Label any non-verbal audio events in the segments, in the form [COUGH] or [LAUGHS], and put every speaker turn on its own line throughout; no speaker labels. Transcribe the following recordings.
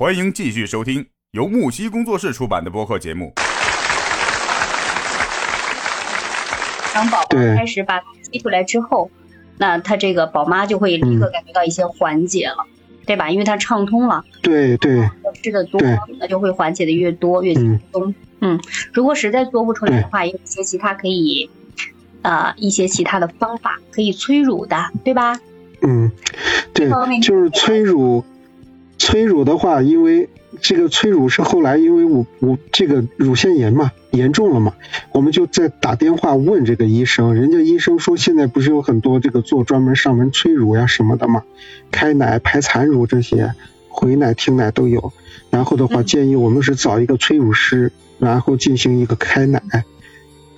欢迎继续收听由木西工作室出版的播客节目。
当宝宝开始把吸出来之后，那他这个宝妈就会立刻感觉到一些缓解了，对吧？因为它畅通了，
对对，
吃的多
对，
那就会缓解的越多越轻松。嗯，如果实在做不出来的话，也有一些其他可以，呃，一些其他的方法可以催乳的，对吧？
嗯，对
这方面，
就是催乳，催乳的话，因为这个催乳是后来因为我我这个乳腺炎嘛严重了嘛，我们就在打电话问这个医生，人家医生说现在不是有很多这个做专门上门催乳呀什么的嘛，开奶、排残乳这些，回奶、停奶都有。然后的话，
嗯
建议我们是找一个催乳师，然后进行一个开奶，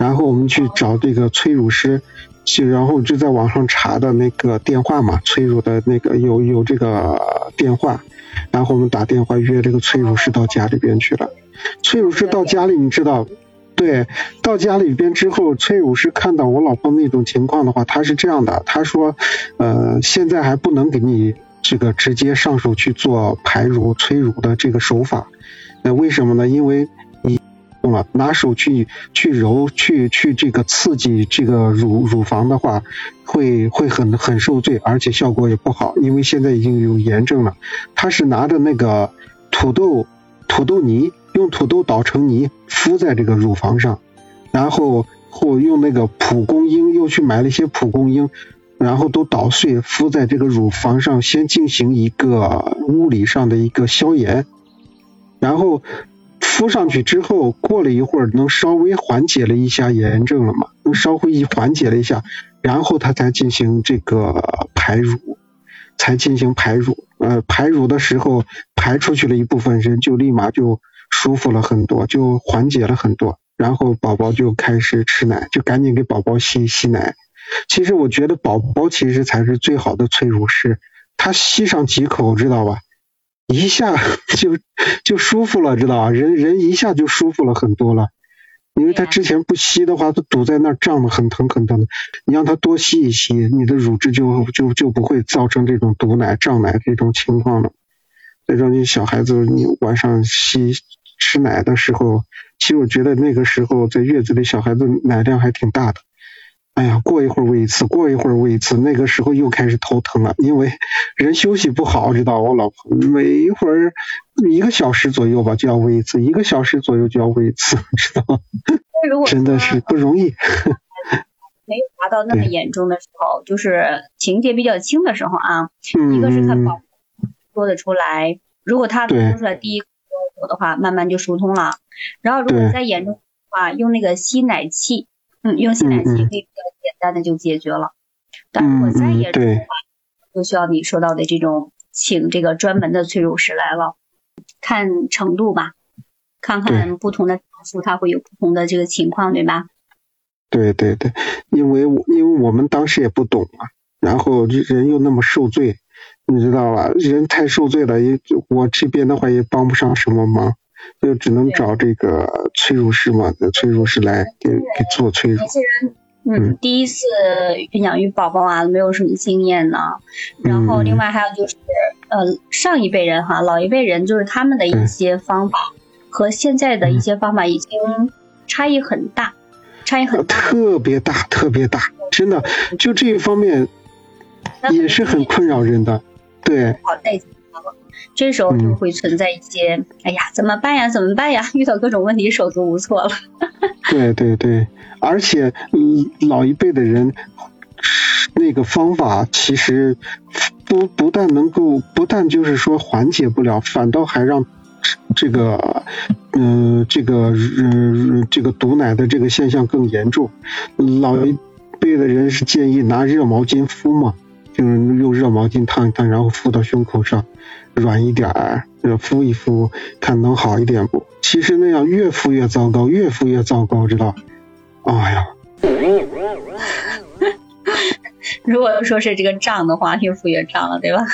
然后我们去找这个催乳师。就然后就在网上查的那个电话嘛，催乳的那个有有这个电话，然后我们打电话约这个催乳师到家里边去了。催乳师到家里，你知道，对，到家里边之后，催乳师看到我老婆那种情况的话，他是这样的，他说，呃，现在还不能给你这个直接上手去做排乳、催乳的这个手法，那为什么呢？因为拿手去去揉去去这个刺激这个乳乳房的话，会会很很受罪，而且效果也不好，因为现在已经有炎症了。他是拿着那个土豆土豆泥，用土豆捣成泥敷在这个乳房上，然后或用那个蒲公英，又去买了一些蒲公英，然后都捣碎敷在这个乳房上，先进行一个物理上的一个消炎，然后敷上去之后，过了一会儿能稍微缓解了一下炎症了嘛，能稍微一缓解了一下，然后他才进行这个排乳，才进行排乳。呃，排乳的时候排出去了一部分，人就立马就舒服了很多，就缓解了很多。然后宝宝就开始吃奶，就赶紧给宝宝吸吸奶。其实我觉得宝宝其实才是最好的催乳师，他吸上几口，知道吧？一下 [LAUGHS] 就就舒服了，知道吧？人人一下就舒服了很多了，因为他之前不吸的话，他堵在那儿胀的很疼很疼的。你让他多吸一吸，你的乳汁就就就不会造成这种堵奶、胀奶这种情况了。所以说，你小孩子你晚上吸吃奶的时候，其实我觉得那个时候在月子里小孩子奶量还挺大的。哎呀，过一会儿喂一次，过一会儿喂一次，那个时候又开始头疼了，因为人休息不好，知道我老婆每一会儿一个小时左右吧就要喂一次，一个小时左右就要喂一次，[LAUGHS] 知道吗？真的是不容易。[LAUGHS]
没有达到那么严重的时候，就是情节比较轻的时候啊，
嗯
一个是他
嗯
宝宝说得出来，如果他
对
说出来第一口的话，慢慢就疏通了。然后如果
对
再严重的话，用那个吸奶器，嗯，用吸奶器可以比较简单的就解决了。但如果再
嗯嗯对
严重的话，就需要你说到的这种请这个专门的催乳师来了，看程度吧，看看不同的产妇它会有不同的这个情况，对吧？
对对对，因为我因为我们当时也不懂啊，然后人又那么受罪，你知道吧？人太受罪了，也我这边的话也帮不上什么忙，就只能找这个催乳师嘛，催乳师来给给做催乳
有。些人，嗯
嗯，
第一次养育宝宝啊，没有什么经验呢。然后
嗯
另外还有就是，呃，上一辈人哈，老一辈人就是他们的一些方法和现在的一些方法已经差异很大，差异很大。
特别大，特别大，真的，就这一方面也是很困扰人的。对。
这时候就
嗯
会存在一些，哎呀，怎么办呀？怎么办呀？遇到各种问题手足无措了。[LAUGHS]
对对对，而且嗯，老一辈的人那个方法其实不不但能够，不但就是说缓解不了，反倒还让这个嗯、呃、这个呃这个堵奶的这个现象更严重。老一辈的人是建议拿热毛巾敷嘛，就是用热毛巾烫一烫，然后敷到胸口上，软一点敷一敷，看能好一点不？其实那样越敷越糟糕，越敷越糟糕，知道？哎呀，[LAUGHS]
如果说是这个胀的话，越敷越胀了，对吧？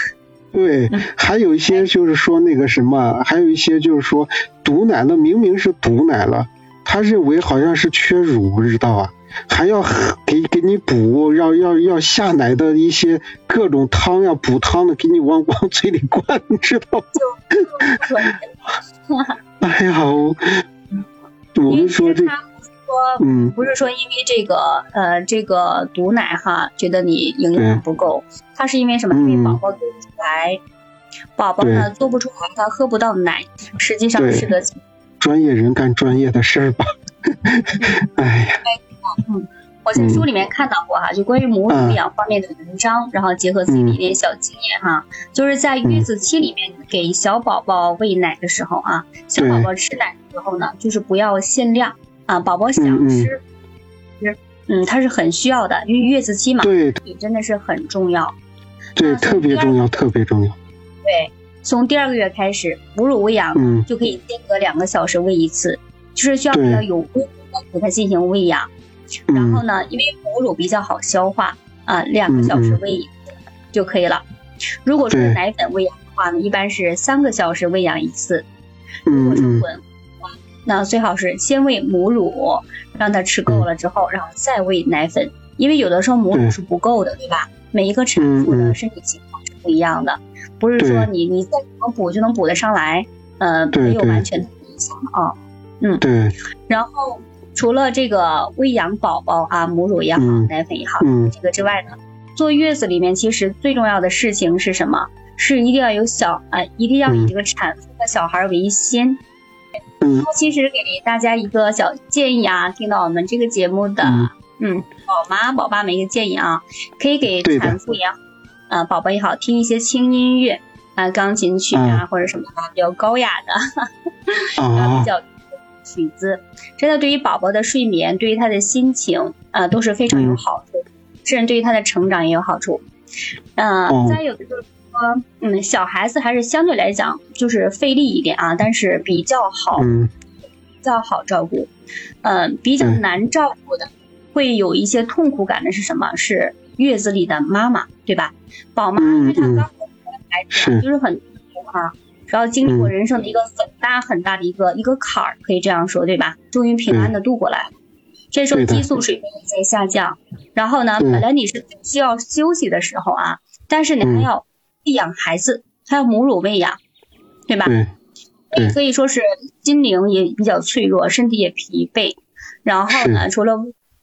对，还有一些就是说那个什么，还有一些就是说堵奶了，明明是堵奶了，他认为好像是缺乳，知道吧？还要给给你补，要要要下奶的一些各种汤呀，补汤的给你往往嘴里灌，你知道吗？哎呀，我我们说这，嗯，
不是说因为这个呃这个毒奶哈，觉得你营养不够，它是因为什么？因为宝宝做不出来，宝宝呢做不出来，他喝不到奶，实际上是个
专业人干专业的事儿吧。哎呀，
嗯，我在书里面看到过哈，就关于母乳喂养方面的文章，然后结合自己的一点小经验哈，就是在月子期里面给小宝宝喂奶的时候啊，小宝宝吃奶的时候呢，就是不要限量啊，宝宝想吃，是嗯，他是很需要的，因为月子期嘛，
对，
真的是很重要，
对，特别重要，特别重要，
对，从第二个月开始，母乳喂养就可以间隔两个小时喂一次。就是需要比较有规律的给他进行喂养，然后呢，因为母乳比较好消化啊，两个小时喂一次就可以了。如果说奶粉喂养的话呢，一般是三个小时喂养一次。如果是混，那最好是先喂母乳，让他吃够了之后，然后再喂奶粉，因为有的时候母乳是不够的，对吧？每一个产妇的身体情况是不一样的，不是说你你再怎么补就能补得上来，呃，没有完全的影响啊。嗯，
对。
然后除了这个喂养宝宝啊，母乳也好，奶粉也好，这个之外呢，坐月子里面其实最重要的事情是什么？是一定要有小啊，一定要以这个产妇和小孩为先。
嗯。
其实给大家一个小建议啊，听到我们这个节目的嗯宝妈宝爸们一个建议啊，可以给产妇也好，呃宝宝也好，听一些轻音乐啊，钢琴曲啊或者什么比较高雅的，啊 [LAUGHS] 比较。曲子真的对于宝宝的睡眠，对于他的心情啊都是非常有好处，甚至对于他的成长也有好处。嗯，再有的就是说，嗯，小孩子还是相对来讲就是费力一点啊，但是比较好，比较好照顾。嗯，比较难照顾的，会有一些痛苦感的是什么？是月子里的妈妈，对吧？宝妈因为她刚生孩子，就是很痛苦啊。然后经历过人生的一个很大很大的一个一个坎儿，可以这样说，对吧？终于平安的度过来了。这时候激素水平也在下降，然后呢，本来你是需要休息的时候啊，但是你还要喂养孩子，还要母乳喂养，对吧？
对，
可以说是心灵也比较脆弱，身体也疲惫。然后呢，除了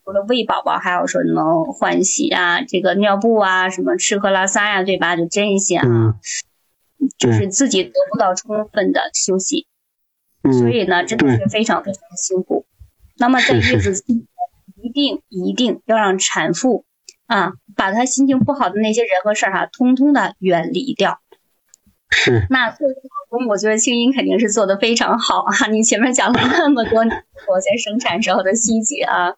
除了喂宝宝，还有说能换洗啊，这个尿布啊，什么吃喝拉撒呀，对吧？就这些啊。就是自己得不到充分的休息，所以呢，真的是非常非常的辛苦。那么在月子期，一定一定要让产妇啊，把她心情不好的那些人和事儿哈，通通的远离掉。
是。
那作为老公，我觉得青音肯定是做的非常好啊！你前面讲了那么多我在生产时候的细节啊，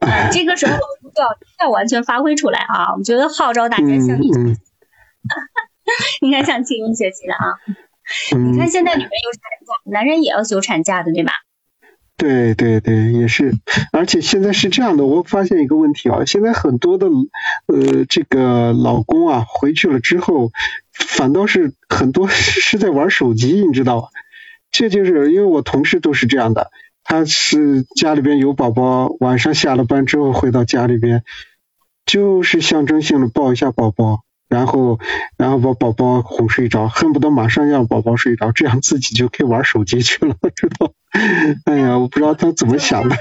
啊，这个时候要要完全发挥出来啊！我觉得号召大家向你。[LAUGHS] 应该向青音学习的啊！你看现在女人有产假，男人也要休产假的，对吧？
对对对，也是。而且现在是这样的，我发现一个问题啊，现在很多的呃这个老公啊回去了之后，反倒是很多 [LAUGHS] 是在玩手机，你知道吧？这就是因为我同事都是这样的，他是家里边有宝宝，晚上下了班之后回到家里边，就是象征性的抱一下宝宝。然后，然后把宝宝哄睡着，恨不得马上让宝宝睡着，这样自己就可以玩手机去了，知道？[LAUGHS] 哎呀，我不知道他怎么想的。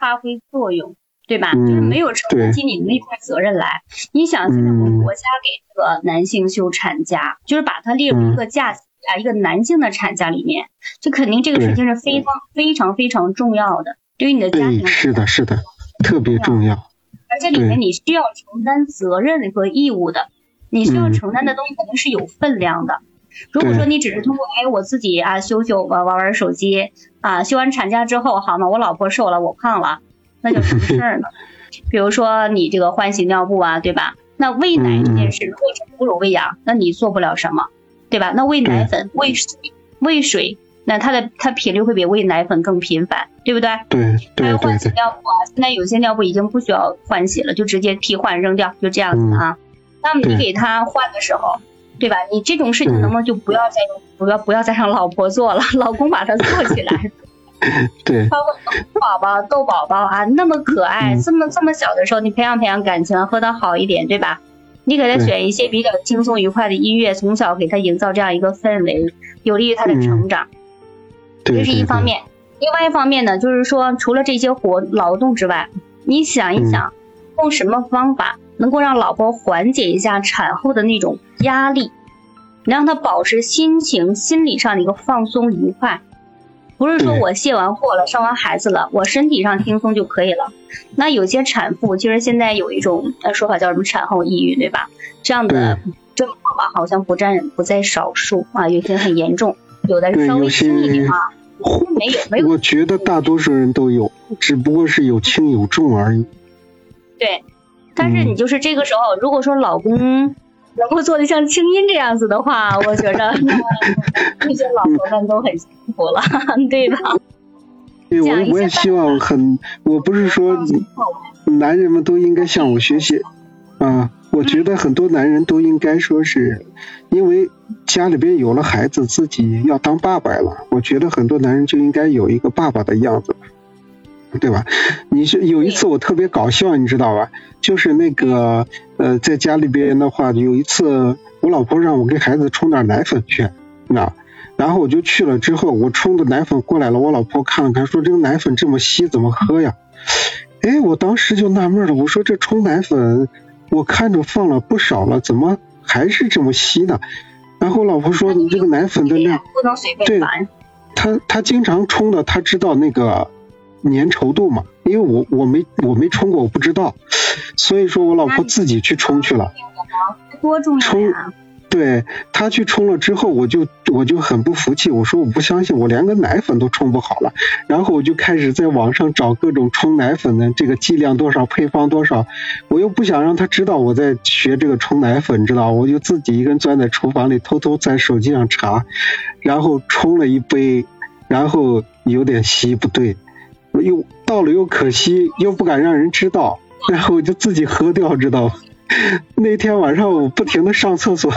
发挥作用，对吧？就是没有承担起你那块责任来。你想，现在我们国家给这个男性休产假，就是把它列入一个假期啊，一个男性的产假里面，就肯定这个事情是非常非常非常重要的，对于你的家庭。
是的，是的，特别重要。
而且里面你需要承担责任和义务的。你需要承担的东西肯定是有分量的。如果说你只是通过哎我自己啊休休玩玩玩手机啊休完产假之后好嘛我老婆瘦了我胖了那叫什么事儿呢？比如说你这个换洗尿布啊对吧？那喂奶这件事如果是母乳喂养，那你做不了什么，对吧？那喂奶粉喂水喂水，那它的它频率会比喂奶粉更频繁，对不对？
对对
还有换洗尿布啊，现在有些尿布已经不需要换洗了，就直接替换扔掉，就这样子啊。那么你给他换的时候，对吧？你这种事情能不能就不要再用，不要不要再让老婆做了，[LAUGHS] 老公把它做起来，[LAUGHS]
对，
宝宝逗宝宝啊，那么可爱，这么这么小的时候，你培养培养感情，和他好一点，对吧？你给他选一些比较轻松愉快的音乐，从小给他营造这样一个氛围，有利于他的成长。这是一方面。另外一方面呢，就是说，除了这些活劳动之外，你想一想，用什么方法能够让老婆缓解一下产后的那种压力，让她保持心情、心理上的一个放松愉快。不是说我卸完货了，生完孩子了，我身体上轻松就可以了。那有些产妇，其实现在有一种呃说法叫什么产后抑郁，对吧？这样的症状吧，好像不占不在少数啊，有些很严重，有的稍微轻一点啊，没有没有。
我觉得大多数人都有，只不过是有轻有重而已。
对，但是你就是这个时候，如果说老公。能够做的像清音这样子的话，我觉着那些老婆们都很幸福了，对吧？
对，我我也希望很，我不是说男人们都应该向我学习啊，我觉得很多男人都应该说是，因为家里边有了孩子，自己要当爸爸了，我觉得很多男人就应该有一个爸爸的样子。对吧？你是有一次我特别搞笑，你知道吧？就是那个呃，在家里边的话，有一次我老婆让我给孩子冲点奶粉去，那然后我就去了之后，我冲的奶粉过来了，我老婆看了看，说这个奶粉这么稀，怎么喝呀？哎，我当时就纳闷了，我说这冲奶粉我看着放了不少了，怎么还是这么稀呢？然后老婆说你这个奶粉的量
不能随便
对，他他经常冲的，他知道那个。粘稠度嘛，因为我我没我没冲过，我不知道，所以说我老婆自己去冲去了。
多重要呀！
对她去冲了之后，我就我就很不服气，我说我不相信，我连个奶粉都冲不好了。然后我就开始在网上找各种冲奶粉的这个剂量多少，配方多少。我又不想让他知道我在学这个冲奶粉，知道？我就自己一个人钻在厨房里，偷偷在手机上查，然后冲了一杯，然后有点稀，不对。又倒了又可惜，又不敢让人知道，然后我就自己喝掉，知道吗？那天晚上我不停的上厕所。[LAUGHS]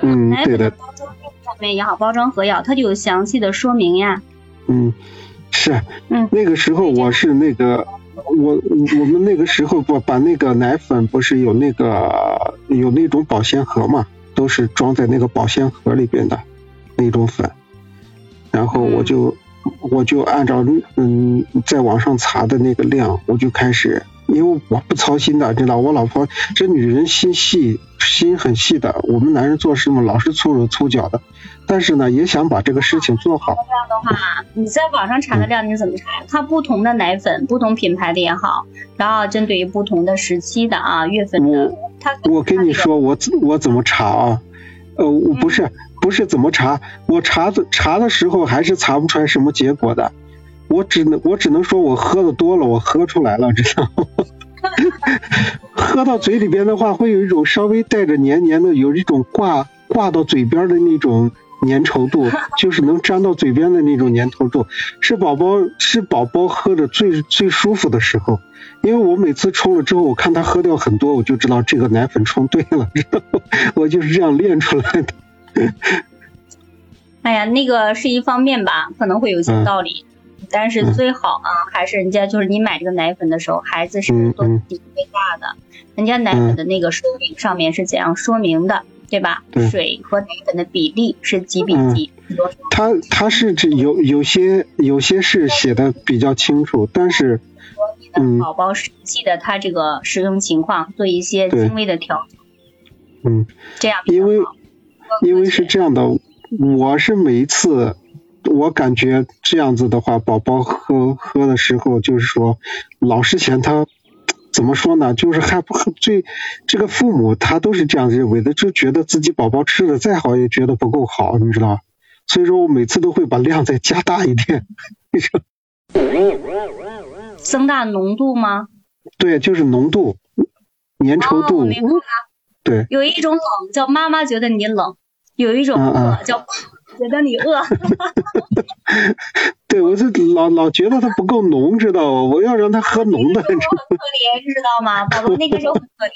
嗯，对的。
包装上面也好，包装盒也好，它就有详细的说明呀。
嗯，是。嗯。那个时候我是那个，我我们那个时候不把那个奶粉不是有那个有那种保鲜盒嘛，都是装在那个保鲜盒里边的那种粉，然后我就。我就按照嗯在网上查的那个量，我就开始，因为我不操心的，知道我老婆这女人心细，心很细的。我们男人做事嘛，老是粗手粗脚的，但是呢，也想把这个事情做好。
这样的话，你在网上查的量你怎么查？它不同的奶粉，不同品牌的也好，然后针对于不同的时期的啊月份的，
我我跟你说，我我怎么查啊？呃，我不是。不是怎么查，我查的查的时候还是查不出来什么结果的，我只能我只能说我喝的多了，我喝出来了，知道吗？[LAUGHS] 喝到嘴里边的话，会有一种稍微带着黏黏的，有一种挂挂到嘴边的那种粘稠度，就是能粘到嘴边的那种粘稠度，是宝宝是宝宝喝的最最舒服的时候，因为我每次冲了之后，我看他喝掉很多，我就知道这个奶粉冲对了，知道？我就是这样练出来的。[LAUGHS]
哎呀，那个是一方面吧，可能会有些道理，但是最好啊，还是人家就是你买这个奶粉的时候，孩子是多几倍大的，人家奶粉的那个说明上面是怎样说明的，对吧？水和奶粉的比例是几比几？
他他是这有有些有些是写的比较清楚，但是
嗯，宝宝实际的他这个使用情况做一些轻微的调整，
嗯，
这样
因为。因为是这样的，我是每一次，我感觉这样子的话，宝宝喝喝的时候，就是说，老是嫌他怎么说呢？就是还不最这个父母他都是这样认为的，就觉得自己宝宝吃的再好也觉得不够好，你知道所以说我每次都会把量再加大一点。
增大浓度吗？
对，就是浓度、粘稠度。对，
有一种冷叫妈妈觉得你冷，有一种饿叫觉得你饿。[LAUGHS]
对，我是老老觉得他不够浓，知道吗？我要让他喝浓的。
那时候很可怜，知道吗？宝宝那个时候很可怜，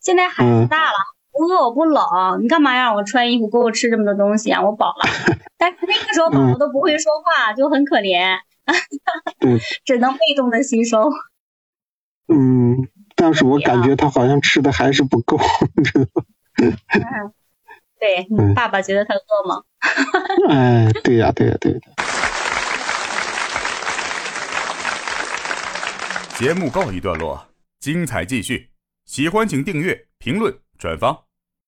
现在孩子大了，不饿我不冷，你干嘛让我穿衣服，给我吃这么多东西啊？我饱了。[LAUGHS] 但是那个时候宝宝都不会说话，就很可怜，[LAUGHS] 只能被动的吸收。
嗯，但是我感觉他好像吃的还是不够，[LAUGHS] 知道
吗？[LAUGHS] 对，爸爸觉得他饿吗？[LAUGHS]
哎，对呀，对呀，对的。
节目告一段落，精彩继续。喜欢请订阅、评论、转发。